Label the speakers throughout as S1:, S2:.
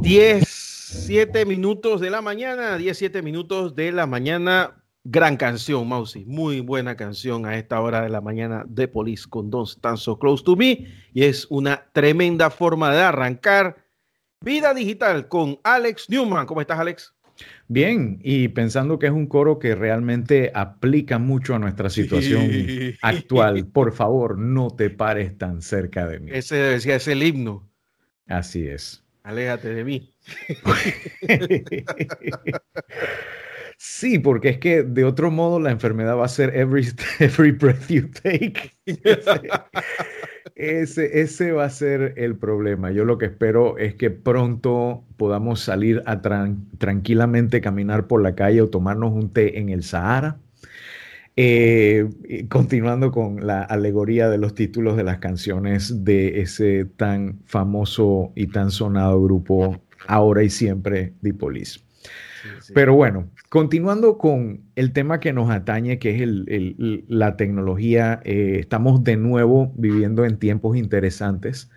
S1: 17 minutos de la mañana, 17 minutos de la mañana. Gran canción, Mausi. Muy buena canción a esta hora de la mañana de Police con Don't Stand So Close to Me. Y es una tremenda forma de arrancar Vida Digital con Alex Newman. ¿Cómo estás, Alex?
S2: Bien, y pensando que es un coro que realmente aplica mucho a nuestra situación actual, por favor, no te pares tan cerca de mí.
S1: Ese decía, es el himno.
S2: Así es.
S1: Aléjate de mí.
S2: Sí, porque es que de otro modo la enfermedad va a ser every, every breath you take. Ese, ese, va a ser el problema. Yo lo que espero es que pronto podamos salir a tranquilamente caminar por la calle o tomarnos un té en el Sahara. Eh, continuando con la alegoría de los títulos de las canciones de ese tan famoso y tan sonado grupo Ahora y Siempre, The Police. Pero bueno, continuando con el tema que nos atañe, que es la tecnología, eh, estamos de nuevo viviendo en tiempos interesantes.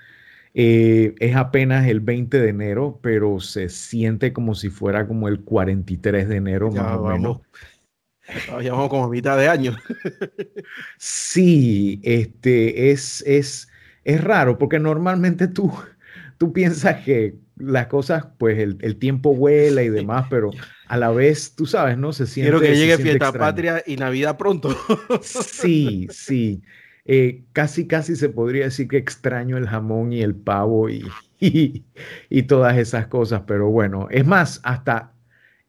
S2: Eh, es apenas el 20 de enero, pero se siente como si fuera como el 43 de enero, más o menos.
S1: Ya vamos como a mitad de año.
S2: sí, este, es, es, es raro, porque normalmente tú, tú piensas que las cosas, pues el, tiempo vuela y demás, pero a la vez, tú sabes, ¿no? Se siente.
S1: Quiero que llegue fiesta patria y Navidad pronto.
S2: sí, sí. Eh, casi, casi se podría decir que extraño el jamón y el pavo y, y, todas esas cosas, pero bueno, es más, hasta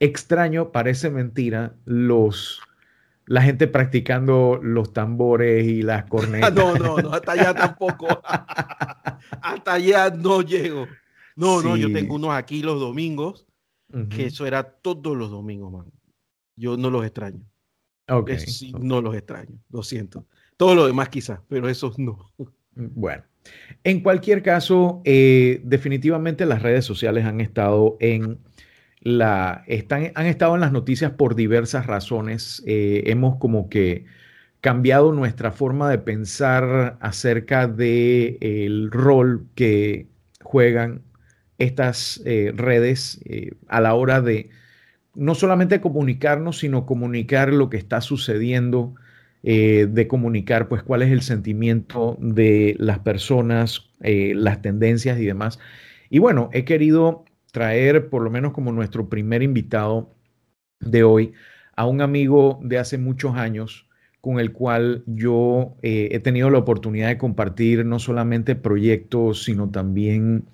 S2: extraño, parece mentira, los, la gente practicando los tambores y las cornetas.
S1: no, no, no, hasta allá tampoco. hasta allá no llego. No, no, yo tengo unos aquí los domingos, que eso era todos los domingos, man. Yo no los extraño. Ok. sí, no los extraño, lo siento. Todo lo demás quizás, pero esos no.
S2: Bueno, en cualquier caso, eh, definitivamente las redes sociales han estado en la, están, han estado en las noticias por diversas razones. Eh, hemos como que cambiado nuestra forma de pensar acerca del el rol que juegan estas eh, redes eh, a la hora de no solamente comunicarnos, sino comunicar lo que está sucediendo, eh, de comunicar pues cuál es el sentimiento de las personas, las tendencias y demás. Y bueno, he querido traer por lo menos como nuestro primer invitado de hoy a un amigo de hace muchos años con el cual yo he tenido la oportunidad de compartir no solamente proyectos, sino también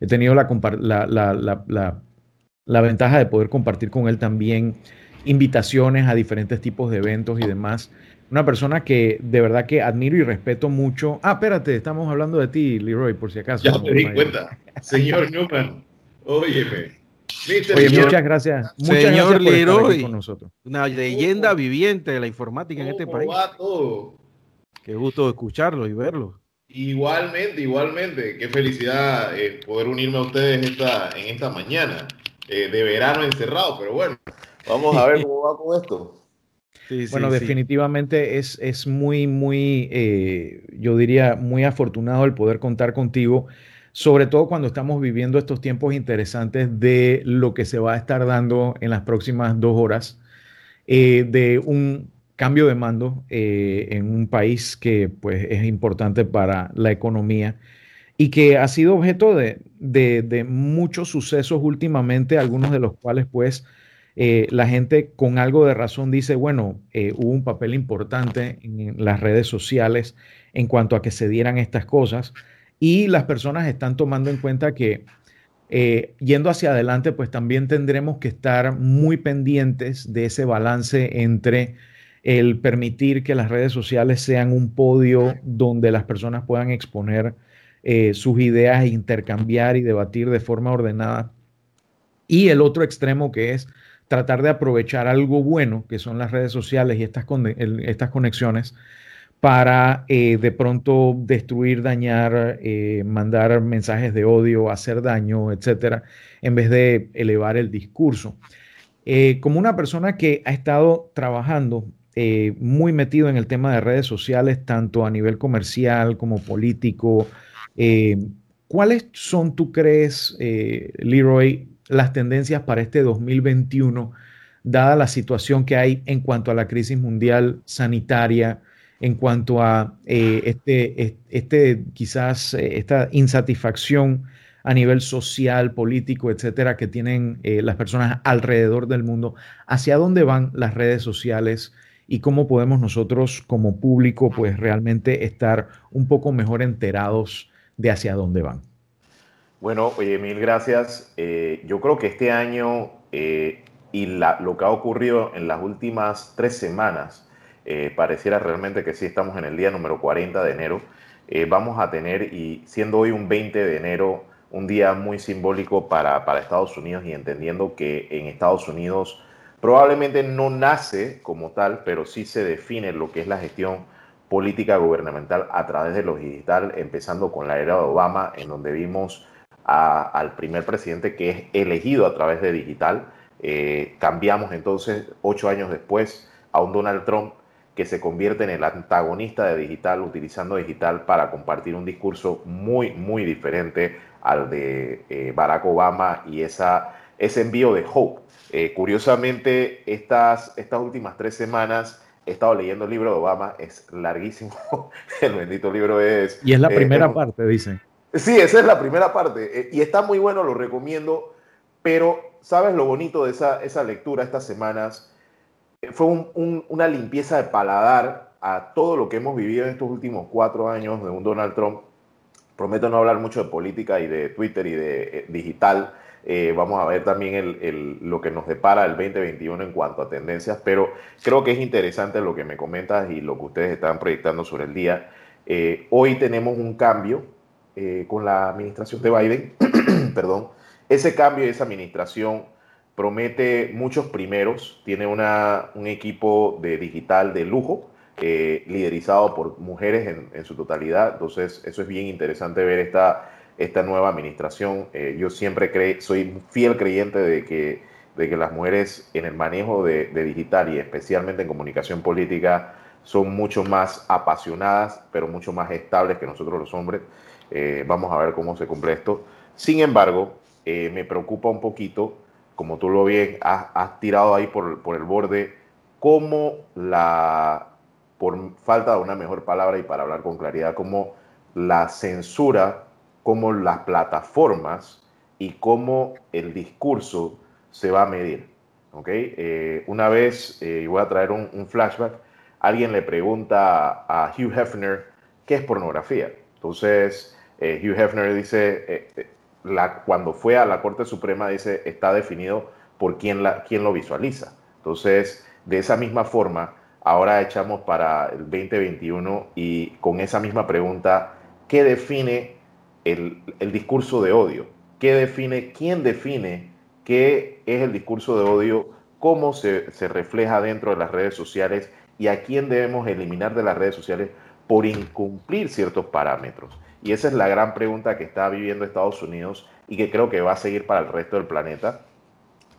S2: he tenido la, la, ventaja de poder compartir con él también invitaciones a diferentes tipos de eventos y demás. Una persona que de verdad que admiro y respeto mucho. Ah, espérate, estamos hablando de ti, Leroy, por si acaso.
S3: Ya me di cuenta. Señor Newman, óyeme.
S2: Oye, muchas gracias. Muchas
S1: Señor gracias Leroy, con nosotros. Una leyenda viviente de la informática en este país. Qué gusto escucharlo y verlo.
S3: Igualmente, igualmente. Qué felicidad eh, poder unirme a ustedes esta, en esta mañana eh, de verano encerrado, pero bueno, vamos a ver cómo va con esto.
S2: bueno, definitivamente es, es muy, muy, eh, yo diría, muy afortunado el poder contar contigo, sobre todo cuando estamos viviendo estos tiempos interesantes de lo que se va a estar dando en las próximas dos horas, de un cambio de mando eh, en un país que pues, es importante para la economía y que ha sido objeto de, de, muchos sucesos últimamente, algunos de los cuales pues eh, la gente con algo de razón dice, bueno, eh, hubo un papel importante en las redes sociales en cuanto a que se dieran estas cosas y las personas están tomando en cuenta que yendo hacia adelante, pues también tendremos que estar muy pendientes de ese balance entre el permitir que las redes sociales sean un podio donde las personas puedan exponer eh, sus ideas e intercambiar y debatir de forma ordenada. Y el otro extremo que es tratar de aprovechar algo bueno, que son las redes sociales y estas, estas conexiones, para eh, de pronto destruir, dañar, eh, mandar mensajes de odio, hacer daño, etcétera, en vez de elevar el discurso. como una persona que ha estado trabajando eh, muy metido en el tema de redes sociales, tanto a nivel comercial como político. Eh, ¿Cuáles son, tú crees, eh, Leroy, las tendencias para este 2021, dada la situación que hay en cuanto a la crisis mundial sanitaria, en cuanto a eh, este, este, quizás eh, esta insatisfacción a nivel social, político, etcétera, que tienen eh, las personas alrededor del mundo, hacia dónde van las redes sociales y cómo podemos nosotros como público pues realmente estar un poco mejor enterados de hacia dónde van.
S3: Bueno, oye, mil gracias. yo creo que este año y lo que ha ocurrido en las últimas tres semanas, eh, pareciera realmente que sí estamos en el día número 40 de enero. Eh, vamos a tener, y siendo hoy un 20 de enero, un día muy simbólico para, para Estados Unidos y entendiendo que en Estados Unidos probablemente no nace como tal, pero sí se define lo que es la gestión política gubernamental a través de lo digital, empezando con la era de Obama, en donde vimos al primer presidente que es elegido a través de digital. Eh, cambiamos entonces, ocho años después, a un Donald Trump que se convierte en el antagonista de digital, utilizando digital para compartir un discurso muy, muy diferente al de eh, Barack Obama y esa, ese envío de hope. Eh, curiosamente, estas, estas últimas tres semanas he estado leyendo el libro de Obama, es larguísimo, el bendito libro es...
S2: Y es la eh, primera parte, dicen.
S3: Sí, esa es la primera parte, y está muy bueno, lo recomiendo, pero ¿sabes lo bonito de esa, esa lectura estas semanas? Fue una limpieza de paladar a todo lo que hemos vivido en estos últimos cuatro años de un Donald Trump. Prometo no hablar mucho de política y de Twitter y de eh, digital. Eh, vamos a ver también lo que nos depara el 2021 en cuanto a tendencias, pero creo que es interesante lo que me comentas y lo que ustedes están proyectando sobre el día. Eh, hoy tenemos un cambio con la administración de Biden, perdón. Ese cambio y esa administración promete muchos primeros, tiene una, un equipo de digital de lujo, eh, liderizado por mujeres en, su totalidad, entonces eso es bien interesante ver esta, esta nueva administración. Eh, yo siempre cre soy fiel creyente de que, de que las mujeres en el manejo de, digital y especialmente en comunicación política son mucho más apasionadas, pero mucho más estables que nosotros los hombres. Eh, vamos a ver cómo se cumple esto. Sin embargo, me preocupa un poquito como tú lo bien has, tirado ahí por, el borde, cómo la, por falta de una mejor palabra y para hablar con claridad, cómo la censura, cómo las plataformas y cómo el discurso se va a medir. ¿okay? Eh, una vez, eh, y voy a traer un, flashback, alguien le pregunta a Hugh Hefner qué es pornografía. Entonces, eh, Hugh Hefner dice, cuando fue a la Corte Suprema, dice, está definido por quién, quién lo visualiza. Entonces, de esa misma forma, ahora echamos para el 2021 y con esa misma pregunta, ¿qué define el, discurso de odio? ¿Qué define, quién define qué es el discurso de odio? ¿Cómo se, se refleja dentro de las redes sociales? ¿Y a quién debemos eliminar de las redes sociales por incumplir ciertos parámetros? Y esa es la gran pregunta que está viviendo Estados Unidos y que creo que va a seguir para el resto del planeta,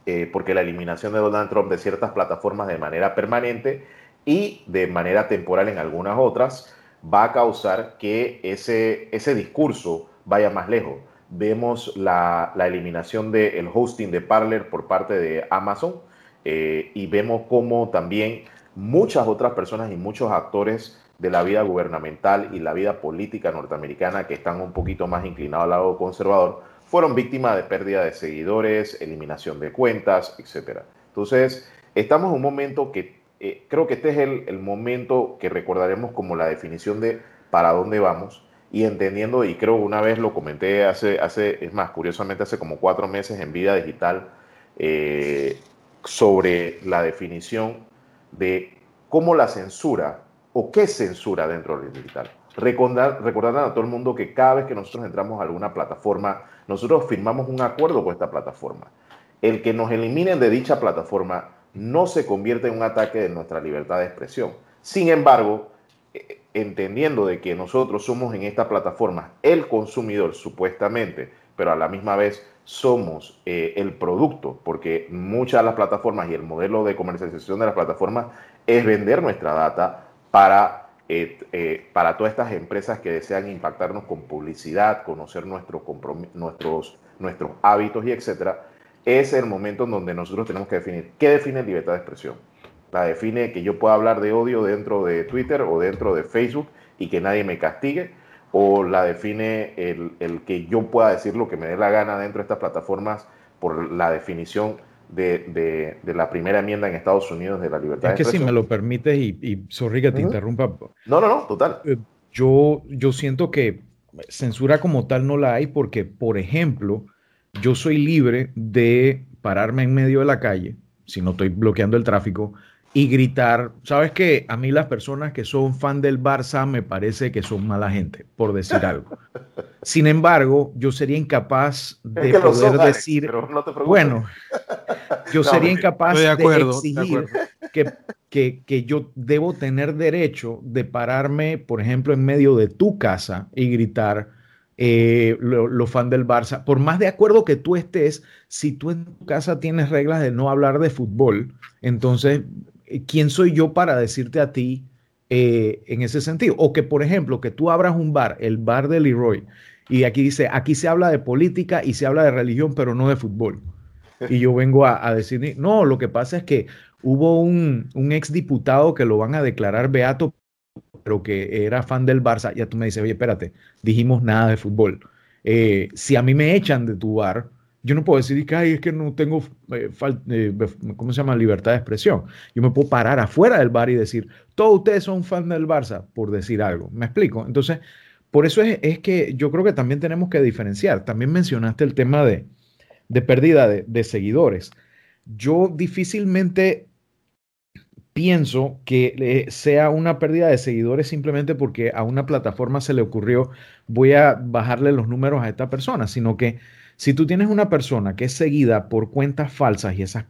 S3: eh, porque la eliminación de Donald Trump de ciertas plataformas de manera permanente y de manera temporal en algunas otras va a causar que ese, ese discurso vaya más lejos. Vemos la, eliminación del hosting de Parler por parte de Amazon eh, y vemos cómo también muchas otras personas y muchos actores de la vida gubernamental y la vida política norteamericana que están un poquito más inclinados al lado conservador, fueron víctimas de pérdida de seguidores, eliminación de cuentas, etc. Entonces, estamos en un momento que eh, creo que este es el, momento que recordaremos como la definición de para dónde vamos y entendiendo, y creo una vez lo comenté hace, hace es más, curiosamente hace como cuatro meses en Vida Digital, eh, sobre la definición de cómo la censura o qué censura dentro del digital. Recordar, a todo el mundo que cada vez que nosotros entramos a alguna plataforma, nosotros firmamos un acuerdo con esta plataforma. El que nos eliminen de dicha plataforma no se convierte en un ataque de nuestra libertad de expresión. Sin embargo, eh, entendiendo de que nosotros somos en esta plataforma el consumidor supuestamente, pero a la misma vez somos eh, el producto, porque muchas de las plataformas y el modelo de comercialización de las plataformas es vender nuestra data para para todas estas empresas que desean impactarnos con publicidad, conocer nuestros, nuestros hábitos y etcétera, es el momento en donde nosotros tenemos que definir qué define libertad de expresión. La define que yo pueda hablar de odio dentro de Twitter o dentro de Facebook y que nadie me castigue, o la define el, el que yo pueda decir lo que me dé la gana dentro de estas plataformas por la definición de, de, la primera enmienda en Estados Unidos de la libertad
S2: es que si me lo permites y, y sorry que te interrumpa.
S3: No, no, no, total.
S2: Eh, yo, yo siento que censura como tal no la hay porque, por ejemplo, yo soy libre de pararme en medio de la calle, si no estoy bloqueando el tráfico, y gritar. Sabes que a mí las personas que son fan del Barça me parece que son mala gente, por decir algo. Sin embargo, yo sería incapaz de poder decir, bueno, yo sería incapaz de, exigir que, que, que, yo debo tener derecho de pararme, por ejemplo, en medio de tu casa y gritar eh, los fans del Barça. Por más de acuerdo que tú estés, si tú en tu casa tienes reglas de no hablar de fútbol, entonces ¿quién soy yo para decirte a ti eh, en ese sentido? O que, por ejemplo, que tú abras un bar, el bar de Leroy, y aquí dice, aquí se habla de política y se habla de religión, pero no de fútbol. Y yo vengo a, decir, no, lo que pasa es que hubo un, un exdiputado que lo van a declarar beato, pero que era fan del Barça. Ya tú me dices, oye, espérate, dijimos nada de fútbol. Eh, si a mí me echan de tu bar, yo no puedo decir que Ay, es que no tengo, eh, eh, ¿cómo se llama? Libertad de expresión. Yo me puedo parar afuera del bar y decir, todos ustedes son fans del Barça, por decir algo. ¿Me explico? Entonces, por eso es, que yo creo que también tenemos que diferenciar. También mencionaste el tema de, pérdida de, de seguidores. Yo difícilmente pienso que eh, sea una pérdida de seguidores simplemente porque a una plataforma se le ocurrió voy a bajarle los números a esta persona, sino que si tú tienes una persona que es seguida por cuentas falsas y esas,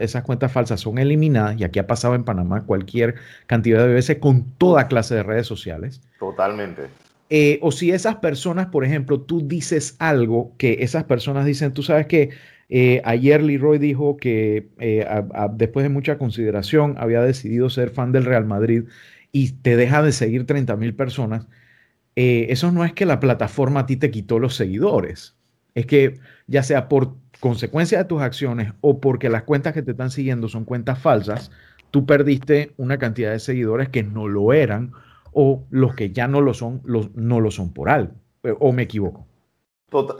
S2: esas cuentas falsas son eliminadas, y aquí ha pasado en Panamá cualquier cantidad de veces con toda clase de redes sociales.
S3: Totalmente.
S2: Eh, o si esas personas, por ejemplo, tú dices algo que esas personas dicen, tú sabes que eh, ayer Leroy dijo que eh, después de mucha consideración había decidido ser fan del Real Madrid y te deja de seguir 30 mil personas. eso no es que la plataforma a ti te quitó los seguidores es que ya sea por consecuencia de tus acciones o porque las cuentas que te están siguiendo son cuentas falsas, tú perdiste una cantidad de seguidores que no lo eran o los que ya no lo son, los, no lo son por algo. Eh, ¿O me equivoco?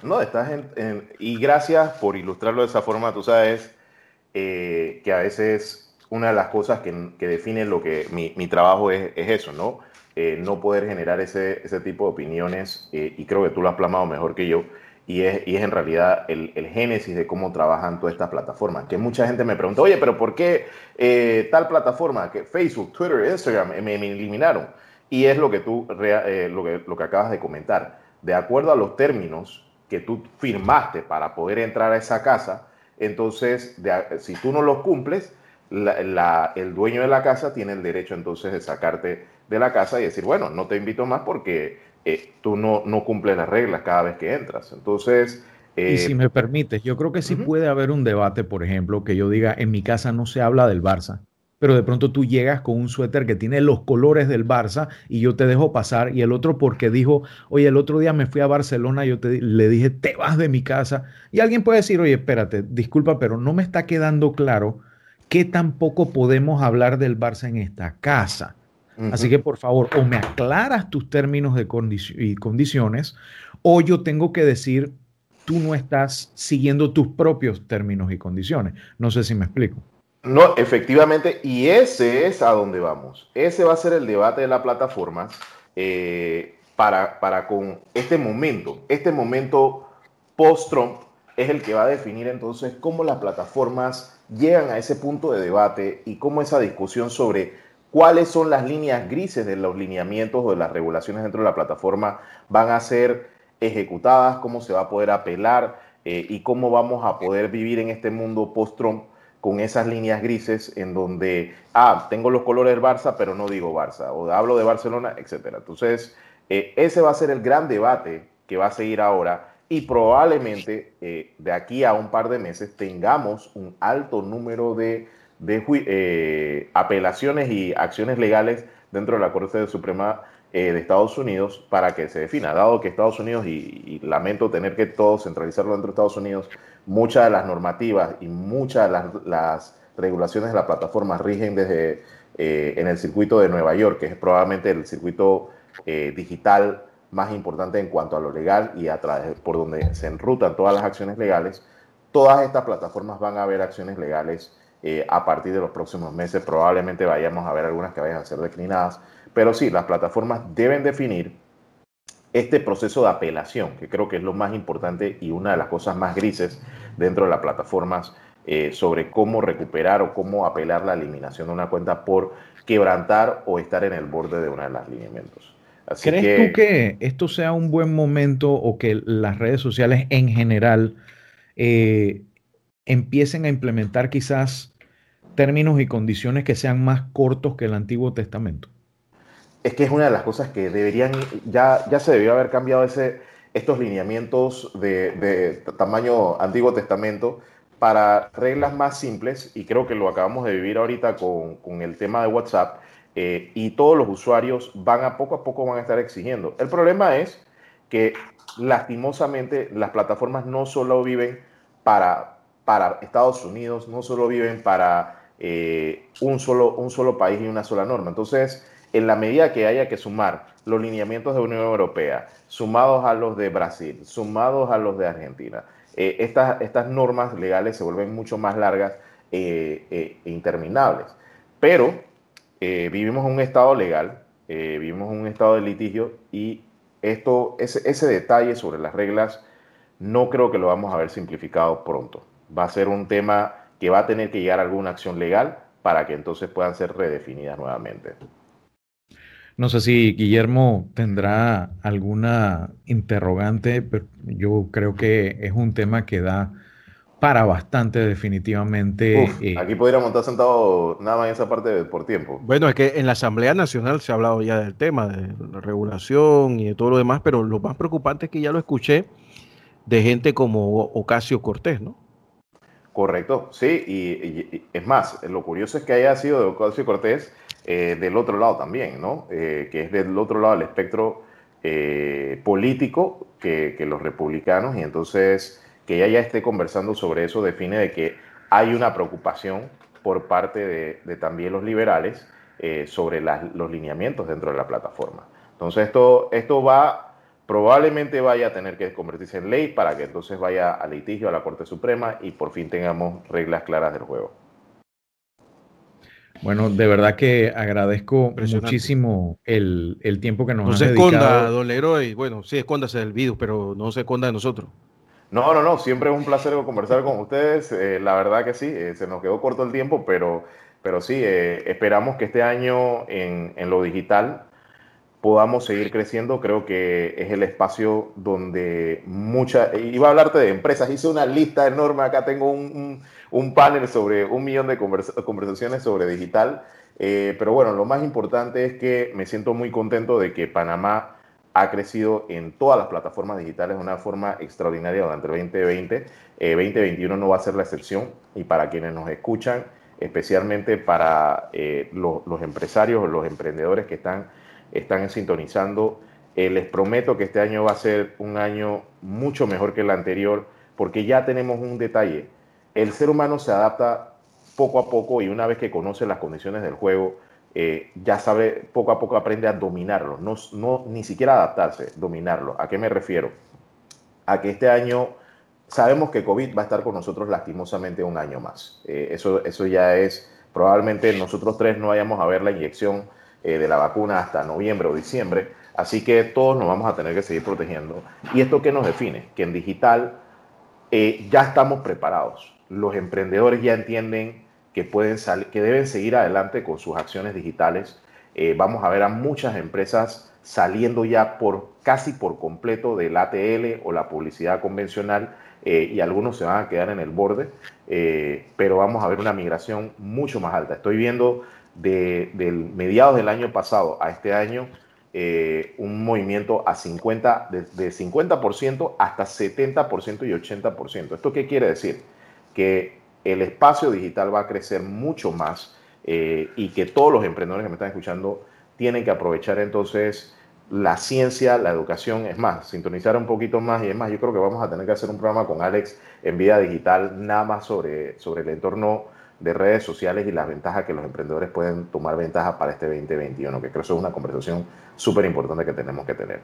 S3: no, estás en, Y gracias por ilustrarlo de esa forma. Tú sabes eh, que a veces una de las cosas que, que define lo que mi, trabajo es, eso, ¿no? Eh, no poder generar ese, ese tipo de opiniones, y creo que tú lo has plasmado mejor que yo, y es, en realidad el, génesis de cómo trabajan todas estas plataformas. Que mucha gente me pregunta, oye, pero ¿por qué tal plataforma, que Facebook, Twitter, Instagram, me, eliminaron? Y es lo que tú, eh, lo, que, lo que acabas de comentar. De acuerdo a los términos que tú firmaste para poder entrar a esa casa, entonces, si tú no los cumples, el dueño de la casa tiene el derecho entonces de sacarte de la casa y decir, bueno, no te invito más porque eh, tú no, no cumples las reglas cada vez que entras. Entonces...
S2: y si eh, me permites, yo creo que sí puede haber un debate, por ejemplo, que yo diga, en mi casa no se habla del Barça, pero de pronto tú llegas con un suéter que tiene los colores del Barça y yo te dejo pasar y el otro porque dijo, oye, el otro día me fui a Barcelona, yo te, le dije, te vas de mi casa. Y alguien puede decir, oye, espérate, disculpa, pero no me está quedando claro que tampoco podemos hablar del Barça en esta casa. Así que por favor, o me aclaras tus términos de y condiciones, o yo tengo que decir, tú no estás siguiendo tus propios términos y condiciones. No sé si me explico.
S3: No, efectivamente, y ese es a donde vamos. Ese va a ser el debate de la plataforma eh, para, para con este momento. Este momento post-Trump es el que va a definir entonces cómo las plataformas llegan a ese punto de debate y cómo esa discusión sobre cuáles son las líneas grises de los lineamientos o de las regulaciones dentro de la plataforma van a ser ejecutadas, cómo se va a poder apelar eh, y cómo vamos a poder vivir en este mundo post-Trump con esas líneas grises en donde, ah, tengo los colores del Barça, pero no digo Barça, o hablo de Barcelona, etc. Entonces, eh, ese va a ser el gran debate que va a seguir ahora y probablemente eh, de aquí a un par de meses tengamos un alto número de de eh, apelaciones y acciones legales dentro de la Corte Suprema de Estados Unidos para que se defina, dado que Estados Unidos, y, lamento tener que todo centralizarlo dentro de Estados Unidos, muchas de las normativas y muchas de las, regulaciones de la plataforma rigen desde eh, en el circuito de Nueva York, que es probablemente el circuito eh, digital más importante en cuanto a lo legal y a través por donde se enrutan todas las acciones legales, todas estas plataformas van a haber acciones legales a partir de los próximos meses. Probablemente vayamos a ver algunas que vayan a ser declinadas, pero sí, las plataformas deben definir este proceso de apelación, que creo que es lo más importante y una de las cosas más grises dentro de las plataformas eh, sobre cómo recuperar o cómo apelar la eliminación de una cuenta por quebrantar o estar en el borde de uno de los lineamientos.
S2: ¿Crees tú que esto sea un buen momento o que las redes sociales en general eh, empiecen a implementar quizás términos y condiciones que sean más cortos que el Antiguo Testamento?
S3: Es que es una de las cosas que deberían, ya, ya se debió haber cambiado ese, estos lineamientos de, tamaño Antiguo Testamento para reglas más simples, y creo que lo acabamos de vivir ahorita con, el tema de WhatsApp, eh, y todos los usuarios van a poco a poco van a estar exigiendo. El problema es que lastimosamente las plataformas no solo viven para, para Estados Unidos, no solo viven para eh, un, solo, un solo país y una sola norma. Entonces, en la medida que haya que sumar los lineamientos de Unión Europea, sumados a los de Brasil, sumados a los de Argentina, eh, estas, estas normas legales se vuelven mucho más largas eh, eh, e interminables. Pero vivimos un estado legal, vivimos un estado de litigio y esto, ese, ese detalle sobre las reglas no creo que lo vamos a ver simplificado pronto. Va a ser un tema que va a tener que llegar a alguna acción legal para que entonces puedan ser redefinidas nuevamente.
S2: No sé si Guillermo tendrá alguna interrogante, pero yo creo que es un tema que da para bastante definitivamente.
S3: Eh, aquí podríamos estar sentados nada más en esa parte por tiempo.
S1: Bueno, es que en la Asamblea Nacional se ha hablado ya del tema, de la regulación y de todo lo demás, pero lo más preocupante es que ya lo escuché de gente como Ocasio Cortés, ¿no?
S3: Correcto, sí, y, es más, lo curioso es que haya sido de Ocasio Cortés eh, del otro lado también, ¿no? Eh, que es del otro lado del espectro eh, político que, los republicanos, y entonces que ella ya esté conversando sobre eso define de que hay una preocupación por parte de, también los liberales sobre los lineamientos dentro de la plataforma. Entonces esto, esto va, probablemente vaya a tener que convertirse en ley para que entonces vaya a litigio a la Corte Suprema y por fin tengamos reglas claras del juego.
S2: Bueno, de verdad que agradezco muchísimo el, tiempo que nos
S1: no se esconda, don Leroy. Bueno, sí, escóndase del virus, pero no se esconda de nosotros.
S3: No, no, no, siempre es un placer conversar con ustedes. Eh, la verdad que sí, eh, se nos quedó corto el tiempo, pero, pero sí, eh, esperamos que este año en, en, lo digital podamos seguir creciendo. Creo que es el espacio donde mucha... Iba a hablarte de empresas, hice una lista enorme, acá tengo un un panel sobre un millón de conversaciones sobre digital. Eh, pero bueno, lo más importante es que me siento muy contento de que Panamá ha crecido en todas las plataformas digitales de una forma extraordinaria durante el 2020. 2021 no va a ser la excepción y para quienes nos escuchan, especialmente para eh, los empresarios o los emprendedores que están, están sintonizando, eh, les prometo que este año va a ser un año mucho mejor que el anterior porque ya tenemos un detalle el ser humano se adapta poco a poco y una vez que conoce las condiciones del juego, eh, ya sabe, poco a poco aprende a dominarlo, no, no, ni siquiera adaptarse, dominarlo. ¿A qué me refiero? A que este año sabemos que COVID va a estar con nosotros lastimosamente un año más. Eh, eso, eso ya es, probablemente nosotros tres no vayamos a ver la inyección eh, de la vacuna hasta noviembre o diciembre, así que todos nos vamos a tener que seguir protegiendo. ¿Y esto qué nos define? Que en digital ya estamos preparados los emprendedores ya entienden que, pueden que deben seguir adelante con sus acciones digitales. Eh, vamos a ver a muchas empresas saliendo ya por casi por completo del ATL o la publicidad convencional eh, y algunos se van a quedar en el borde, eh, pero vamos a ver una migración mucho más alta. Estoy viendo de, mediados del año pasado a este año un movimiento a 50, de, de 50% hasta 70% y 80%. ¿Esto qué quiere decir? que el espacio digital va a crecer mucho más eh, y que todos los emprendedores que me están escuchando tienen que aprovechar entonces la ciencia, la educación, es más, sintonizar un poquito más y es más, yo creo que vamos a tener que hacer un programa con Alex en vida digital, nada más sobre, sobre el entorno de redes sociales y las ventajas que los emprendedores pueden tomar ventaja para este 2021, que creo que eso es una conversación súper importante que tenemos que tener.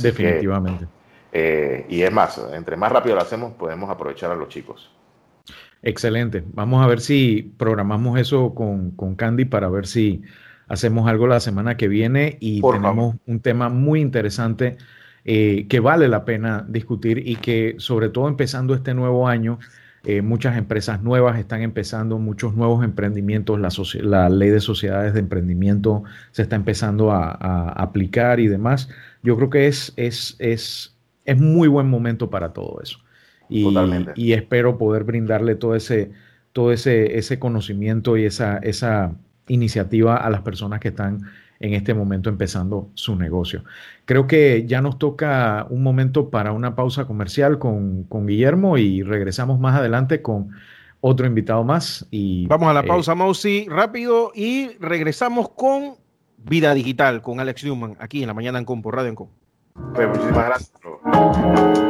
S2: Definitivamente.
S3: Eh, y es más, entre más rápido lo hacemos, podemos aprovechar a los chicos.
S2: Excelente. Vamos a ver si programamos eso con, con Candy para ver si hacemos algo la semana que viene y tenemos un tema muy interesante eh, que vale la pena discutir y que sobre todo empezando este nuevo año, eh, muchas empresas nuevas están empezando, muchos nuevos emprendimientos, la, ley de sociedades de emprendimiento se está empezando a, aplicar y demás. Yo creo que es, es, es, es muy buen momento para todo eso. Y, y espero poder brindarle todo ese, todo ese, ese conocimiento y esa, esa iniciativa a las personas que están en este momento empezando su negocio. Creo que ya nos toca un momento para una pausa comercial con, Guillermo y regresamos más adelante con otro invitado más. Y,
S1: Vamos a la eh, pausa, Mausi, rápido y regresamos con Vida Digital con Alex Newman aquí en la mañana en Compo Radio en
S3: Pues muchísimas gracias.